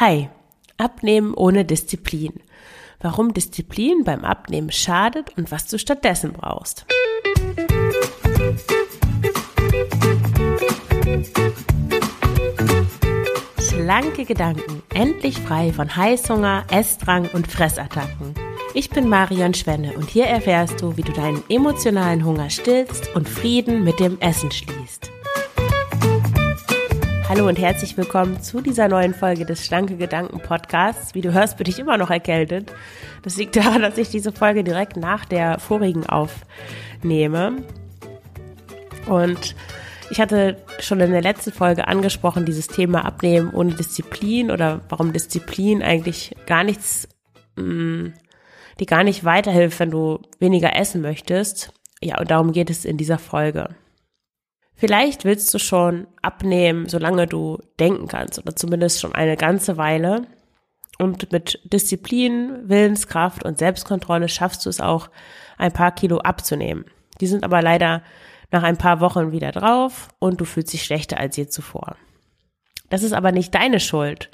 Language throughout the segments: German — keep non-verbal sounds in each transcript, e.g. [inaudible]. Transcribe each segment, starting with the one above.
Hi, Abnehmen ohne Disziplin. Warum Disziplin beim Abnehmen schadet und was du stattdessen brauchst. Schlanke Gedanken, endlich frei von Heißhunger, Essdrang und Fressattacken. Ich bin Marion Schwenne und hier erfährst du, wie du deinen emotionalen Hunger stillst und Frieden mit dem Essen schließt. Hallo und herzlich willkommen zu dieser neuen Folge des Schlanke Gedanken Podcasts. Wie du hörst, bin ich immer noch erkältet. Das liegt daran, dass ich diese Folge direkt nach der vorigen aufnehme. Und ich hatte schon in der letzten Folge angesprochen, dieses Thema Abnehmen ohne Disziplin oder warum Disziplin eigentlich gar nichts, mh, mm, die gar nicht weiterhilft, wenn du weniger essen möchtest. Ja, und darum geht es in dieser Folge. Vielleicht willst du schon abnehmen, solange du denken kannst oder zumindest schon eine ganze Weile. Und mit Disziplin, Willenskraft und Selbstkontrolle schaffst du es auch, ein paar Kilo abzunehmen. Die sind aber leider nach ein paar Wochen wieder drauf und du fühlst dich schlechter als je zuvor. Das ist aber nicht deine Schuld.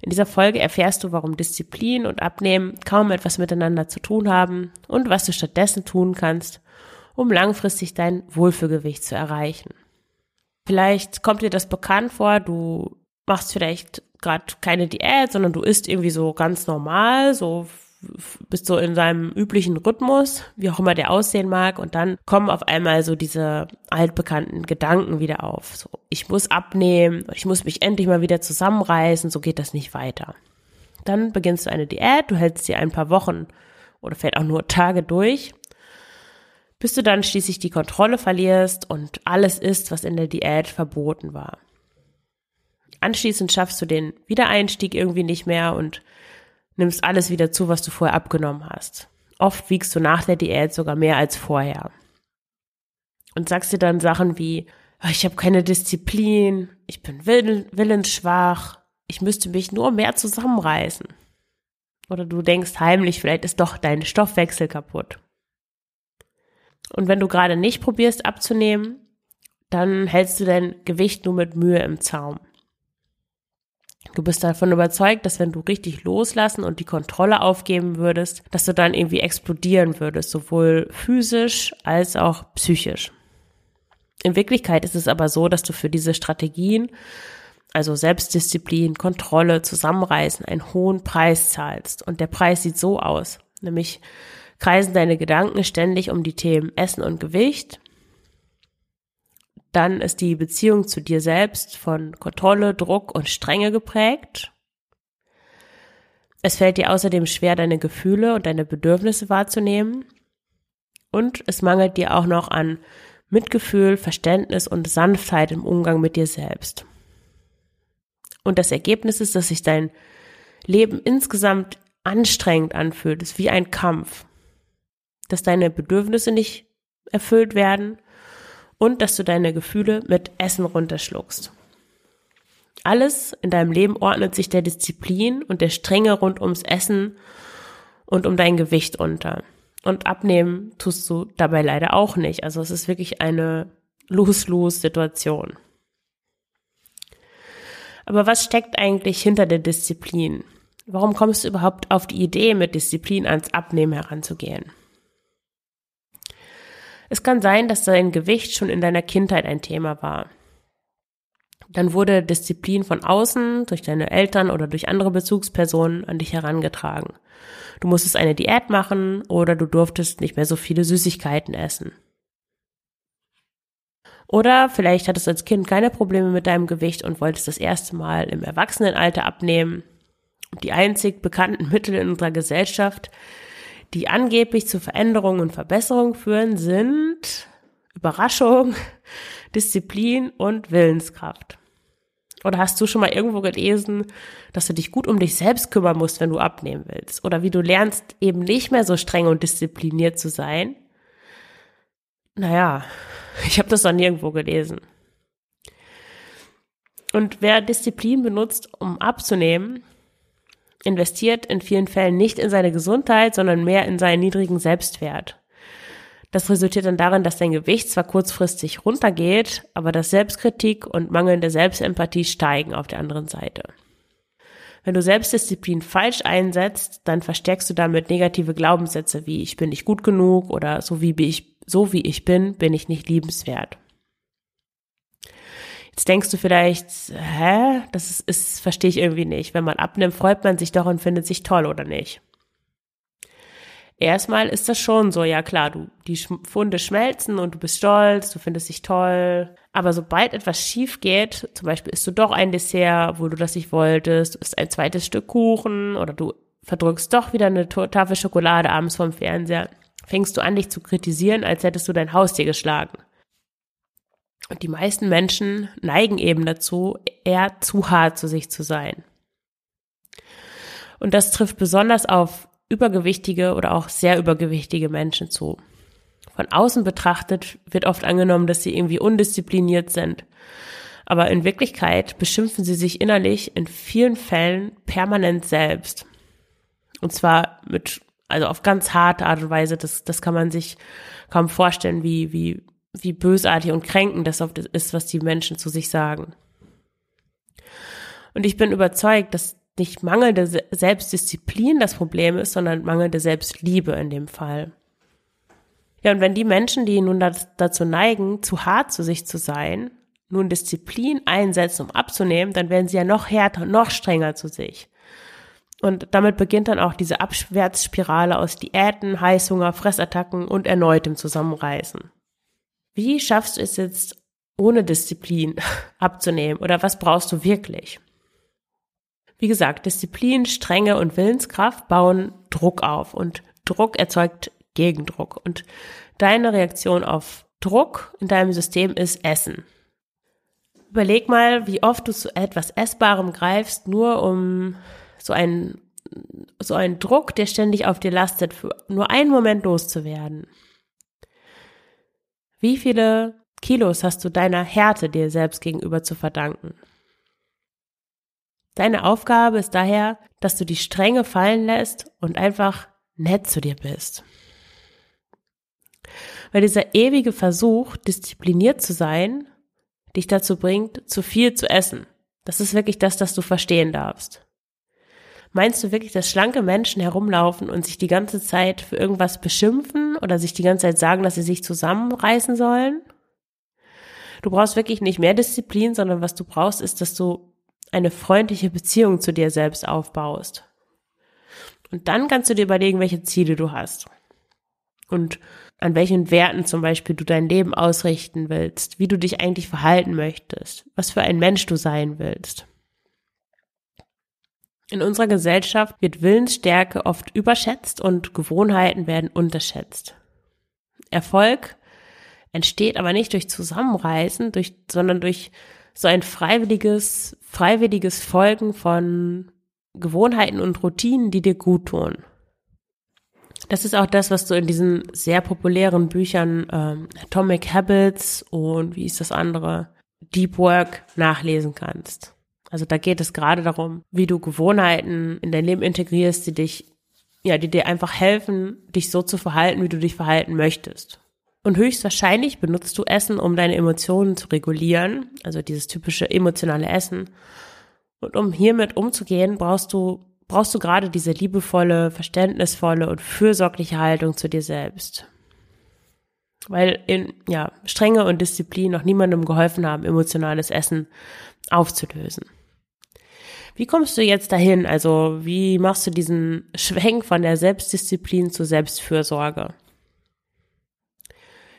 In dieser Folge erfährst du, warum Disziplin und Abnehmen kaum etwas miteinander zu tun haben und was du stattdessen tun kannst, um langfristig dein Wohlfühlgewicht zu erreichen. Vielleicht kommt dir das bekannt vor, du machst vielleicht gerade keine Diät, sondern du isst irgendwie so ganz normal, so bist so in seinem üblichen Rhythmus, wie auch immer der aussehen mag, und dann kommen auf einmal so diese altbekannten Gedanken wieder auf. So, ich muss abnehmen, ich muss mich endlich mal wieder zusammenreißen, so geht das nicht weiter. Dann beginnst du eine Diät, du hältst sie ein paar Wochen oder vielleicht auch nur Tage durch bis du dann schließlich die Kontrolle verlierst und alles isst, was in der Diät verboten war. Anschließend schaffst du den Wiedereinstieg irgendwie nicht mehr und nimmst alles wieder zu, was du vorher abgenommen hast. Oft wiegst du nach der Diät sogar mehr als vorher. Und sagst dir dann Sachen wie, ah, ich habe keine Disziplin, ich bin willensschwach, ich müsste mich nur mehr zusammenreißen. Oder du denkst heimlich, vielleicht ist doch dein Stoffwechsel kaputt. Und wenn du gerade nicht probierst abzunehmen, dann hältst du dein Gewicht nur mit Mühe im Zaum. Du bist davon überzeugt, dass wenn du richtig loslassen und die Kontrolle aufgeben würdest, dass du dann irgendwie explodieren würdest, sowohl physisch als auch psychisch. In Wirklichkeit ist es aber so, dass du für diese Strategien, also Selbstdisziplin, Kontrolle, Zusammenreißen, einen hohen Preis zahlst. Und der Preis sieht so aus, nämlich kreisen deine Gedanken ständig um die Themen Essen und Gewicht. Dann ist die Beziehung zu dir selbst von Kontrolle, Druck und Strenge geprägt. Es fällt dir außerdem schwer, deine Gefühle und deine Bedürfnisse wahrzunehmen. Und es mangelt dir auch noch an Mitgefühl, Verständnis und Sanftheit im Umgang mit dir selbst. Und das Ergebnis ist, dass sich dein Leben insgesamt anstrengend anfühlt. Es ist wie ein Kampf dass deine Bedürfnisse nicht erfüllt werden und dass du deine Gefühle mit Essen runterschluckst. Alles in deinem Leben ordnet sich der Disziplin und der Strenge rund ums Essen und um dein Gewicht unter. Und abnehmen tust du dabei leider auch nicht. Also es ist wirklich eine Lose-Lose-Situation. Aber was steckt eigentlich hinter der Disziplin? Warum kommst du überhaupt auf die Idee, mit Disziplin ans Abnehmen heranzugehen? Es kann sein, dass dein Gewicht schon in deiner Kindheit ein Thema war. Dann wurde Disziplin von außen, durch deine Eltern oder durch andere Bezugspersonen an dich herangetragen. Du musstest eine Diät machen oder du durftest nicht mehr so viele Süßigkeiten essen. Oder vielleicht hattest du als Kind keine Probleme mit deinem Gewicht und wolltest das erste Mal im Erwachsenenalter abnehmen. Die einzig bekannten [laughs] Mittel in unserer Gesellschaft, die angeblich zu Veränderungen und Verbesserungen führen, sind Überraschung, [laughs] Disziplin und Willenskraft. Oder hast du schon mal irgendwo gelesen, dass du dich gut um dich selbst kümmern musst, wenn du abnehmen willst? Oder wie du lernst, eben nicht mehr so streng und diszipliniert zu sein? Naja, [laughs] ich habe das noch nirgendwo gelesen. Und wer Disziplin benutzt, um abzunehmen, investiert in vielen Fällen nicht in seine Gesundheit, sondern mehr in seinen niedrigen Selbstwert. Das resultiert dann darin, dass dein Gewicht zwar kurzfristig runtergeht, aber dass Selbstkritik und mangelnde Selbstempathie steigen auf der anderen Seite. Wenn du Selbstdisziplin falsch einsetzt, dann verstärkst du damit negative Glaubenssätze wie ich bin nicht gut genug oder so wie ich, so wie ich bin, bin ich nicht liebenswert. Jetzt denkst du vielleicht, hä, das ist, ist verstehe ich irgendwie nicht. Wenn man abnimmt, freut man sich doch und findet sich toll oder nicht? Erstmal ist das schon so, ja klar, du, die Funde schmelzen und du bist stolz, du findest dich toll. Aber sobald etwas schief geht, zum Beispiel isst du doch ein Dessert, wo du das nicht wolltest, du isst ein zweites Stück Kuchen oder du verdrückst doch wieder eine Tafel Schokolade abends vom Fernseher, fängst du an, dich zu kritisieren, als hättest du dein Haustier geschlagen. Und die meisten Menschen neigen eben dazu, eher zu hart zu sich zu sein. Und das trifft besonders auf übergewichtige oder auch sehr übergewichtige Menschen zu. Von außen betrachtet wird oft angenommen, dass sie irgendwie undiszipliniert sind. Aber in Wirklichkeit beschimpfen sie sich innerlich in vielen Fällen permanent selbst. Und zwar mit, also auf ganz harte Art und Weise, das, das kann man sich kaum vorstellen, wie, wie wie bösartig und kränkend das oft ist, was die Menschen zu sich sagen. Und ich bin überzeugt, dass nicht mangelnde Selbstdisziplin das Problem ist, sondern mangelnde Selbstliebe in dem Fall. Ja, und wenn die Menschen, die nun dazu neigen, zu hart zu sich zu sein, nun Disziplin einsetzen, um abzunehmen, dann werden sie ja noch härter, noch strenger zu sich. Und damit beginnt dann auch diese Abwärtsspirale aus Diäten, Heißhunger, Fressattacken und erneutem Zusammenreißen. Wie schaffst du es jetzt ohne Disziplin [laughs] abzunehmen oder was brauchst du wirklich? Wie gesagt, Disziplin, Strenge und Willenskraft bauen Druck auf und Druck erzeugt Gegendruck und deine Reaktion auf Druck in deinem System ist Essen. Überleg mal, wie oft du zu etwas Essbarem greifst, nur um so einen, so einen Druck, der ständig auf dir lastet, für nur einen Moment loszuwerden. Wie viele Kilos hast du deiner Härte dir selbst gegenüber zu verdanken? Deine Aufgabe ist daher, dass du die Stränge fallen lässt und einfach nett zu dir bist. Weil dieser ewige Versuch, diszipliniert zu sein, dich dazu bringt, zu viel zu essen. Das ist wirklich das, das du verstehen darfst. Meinst du wirklich, dass schlanke Menschen herumlaufen und sich die ganze Zeit für irgendwas beschimpfen oder sich die ganze Zeit sagen, dass sie sich zusammenreißen sollen? Du brauchst wirklich nicht mehr Disziplin, sondern was du brauchst, ist, dass du eine freundliche Beziehung zu dir selbst aufbaust. Und dann kannst du dir überlegen, welche Ziele du hast. Und an welchen Werten zum Beispiel du dein Leben ausrichten willst, wie du dich eigentlich verhalten möchtest, was für ein Mensch du sein willst. In unserer Gesellschaft wird Willensstärke oft überschätzt und Gewohnheiten werden unterschätzt. Erfolg entsteht aber nicht durch Zusammenreißen, durch, sondern durch so ein freiwilliges, freiwilliges Folgen von Gewohnheiten und Routinen, die dir gut tun. Das ist auch das, was du in diesen sehr populären Büchern ähm, Atomic Habits und wie ist das andere Deep Work nachlesen kannst. Also da geht es gerade darum, wie du Gewohnheiten in dein Leben integrierst, die dich, ja, die dir einfach helfen, dich so zu verhalten, wie du dich verhalten möchtest. Und höchstwahrscheinlich benutzt du Essen, um deine Emotionen zu regulieren, also dieses typische emotionale Essen. Und um hiermit umzugehen, brauchst du, brauchst du gerade diese liebevolle, verständnisvolle und fürsorgliche Haltung zu dir selbst. Weil in, ja, Strenge und Disziplin noch niemandem geholfen haben, emotionales Essen aufzulösen. Wie kommst du jetzt dahin? Also wie machst du diesen Schwenk von der Selbstdisziplin zur Selbstfürsorge?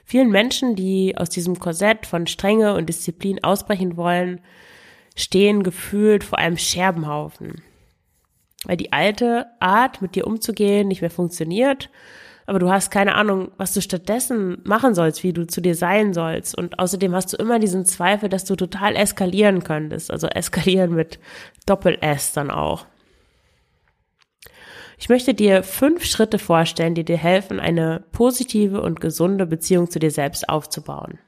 Vielen Menschen, die aus diesem Korsett von Strenge und Disziplin ausbrechen wollen, stehen gefühlt vor einem Scherbenhaufen. Weil die alte Art, mit dir umzugehen, nicht mehr funktioniert aber du hast keine Ahnung, was du stattdessen machen sollst, wie du zu dir sein sollst. Und außerdem hast du immer diesen Zweifel, dass du total eskalieren könntest. Also eskalieren mit Doppel-S dann auch. Ich möchte dir fünf Schritte vorstellen, die dir helfen, eine positive und gesunde Beziehung zu dir selbst aufzubauen.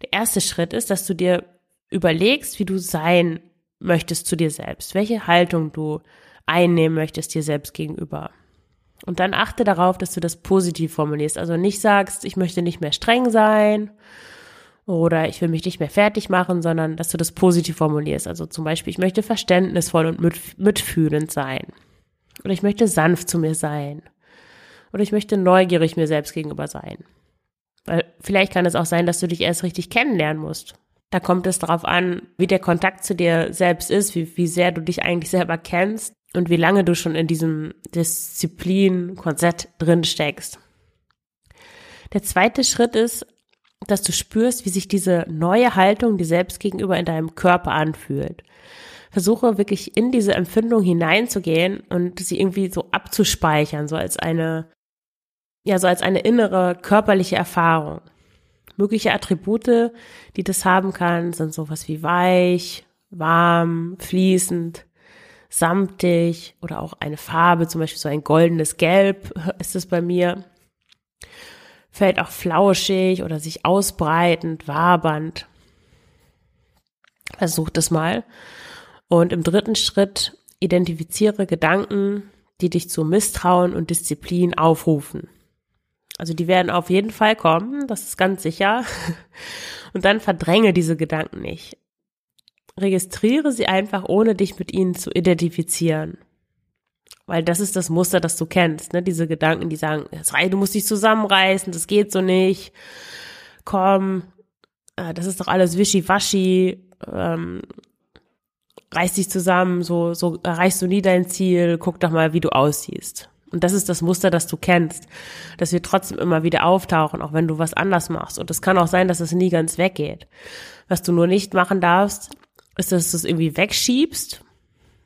Der erste Schritt ist, dass du dir überlegst, wie du sein möchtest zu dir selbst, welche Haltung du einnehmen möchtest dir selbst gegenüber. Und dann achte darauf, dass du das positiv formulierst. Also nicht sagst, ich möchte nicht mehr streng sein Oder ich will mich nicht mehr fertig machen, sondern dass du das positiv formulierst. Also zum Beispiel, ich möchte verständnisvoll und mit, mitfühlend sein. Oder ich möchte sanft zu mir sein. Oder ich möchte neugierig mir selbst gegenüber sein. Weil vielleicht kann es auch sein, dass du dich erst richtig kennenlernen musst. Da kommt es darauf an, wie der Kontakt zu dir selbst ist, wie, wie sehr du dich eigentlich selber kennst und wie lange du schon in diesem Disziplin-Konzept drin steckst. Der zweite Schritt ist, dass du spürst, wie sich diese neue Haltung dir selbst gegenüber in deinem Körper anfühlt. Versuche wirklich in diese Empfindung hineinzugehen und sie irgendwie so abzuspeichern, so als eine, ja, so als eine innere körperliche Erfahrung. Mögliche Attribute, die das haben kann, sind sowas wie weich, warm, fließend, samtig oder auch eine Farbe, zum Beispiel so ein goldenes Gelb ist es bei mir fällt auch flauschig oder sich ausbreitend, wabernd. Versuch das mal. Und im dritten Schritt identifiziere Gedanken, die dich zu Misstrauen und Disziplin aufrufen. Also die werden auf jeden Fall kommen, das ist ganz sicher. [laughs] Und dann verdränge diese Gedanken nicht. Registriere sie einfach, ohne dich mit ihnen zu identifizieren. Weil das ist das Muster, das du kennst, ne? Diese Gedanken, die sagen, du musst dich zusammenreißen, das geht so nicht. Komm, äh, das ist doch alles wischiwaschi. Ähm, reiß dich zusammen, so, so erreichst du nie dein Ziel, guck doch mal, wie du aussiehst. Und das ist das Muster, das du kennst, dass wir trotzdem immer wieder auftauchen, auch wenn du was anders machst. Und es kann auch sein, dass es nie ganz weggeht. Was du nur nicht machen darfst, ist, dass du es irgendwie wegschiebst,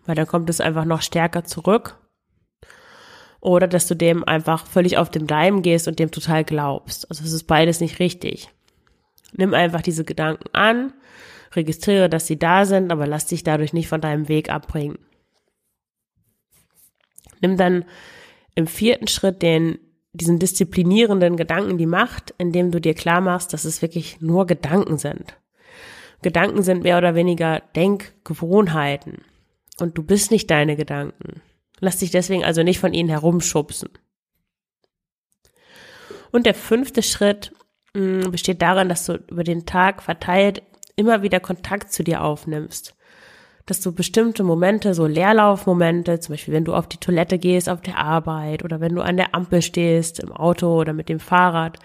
weil dann kommt es einfach noch stärker zurück oder dass du dem einfach völlig auf dem Leim gehst und dem total glaubst. Also es ist beides nicht richtig. Nimm einfach diese Gedanken an, registriere, dass sie da sind, aber lass dich dadurch nicht von deinem Weg abbringen. Nimm dann im vierten Schritt den, diesen disziplinierenden Gedanken die Macht, indem du dir klar machst, dass es wirklich nur Gedanken sind. Gedanken sind mehr oder weniger Denkgewohnheiten. Und du bist nicht deine Gedanken. Lass dich deswegen also nicht von ihnen herumschubsen. Und der fünfte Schritt mh, mm, besteht darin, dass du über den Tag verteilt immer wieder Kontakt zu dir aufnimmst. Dass du bestimmte Momente, so Leerlaufmomente, zum Beispiel wenn du auf die Toilette gehst, auf der Arbeit oder wenn du an der Ampel stehst, im Auto oder mit dem Fahrrad,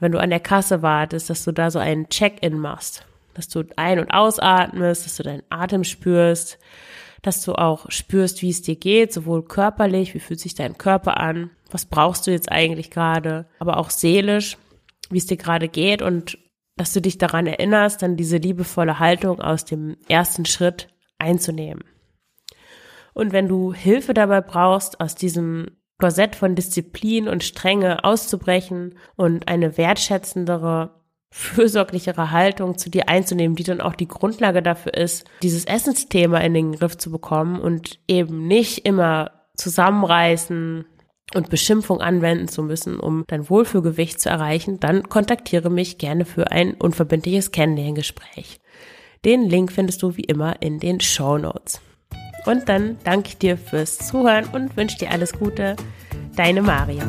wenn du an der Kasse wartest, dass du da so einen Check-in machst. Dass du ein- und ausatmest, dass du deinen Atem spürst, dass du auch spürst, wie es dir geht, sowohl körperlich, wie fühlt sich dein Körper an, was brauchst du jetzt eigentlich gerade, aber auch seelisch, wie es dir gerade geht und dass du dich daran erinnerst, dann diese liebevolle Haltung aus dem ersten Schritt einzunehmen. Und wenn du Hilfe dabei brauchst, aus diesem Korsett von Disziplin und Strenge auszubrechen und eine wertschätzendere fürsorglichere Haltung zu dir einzunehmen, die dann auch die Grundlage dafür ist, dieses Essensthema in den Griff zu bekommen und eben nicht immer zusammenreißen und Beschimpfung anwenden zu müssen, um dein Wohlfühlgewicht zu erreichen, dann kontaktiere mich gerne für ein unverbindliches Kennenlerngespräch. Den Link findest du wie immer in den Show Notes. Und dann danke ich dir fürs Zuhören und wünsche dir alles Gute. Deine Maria.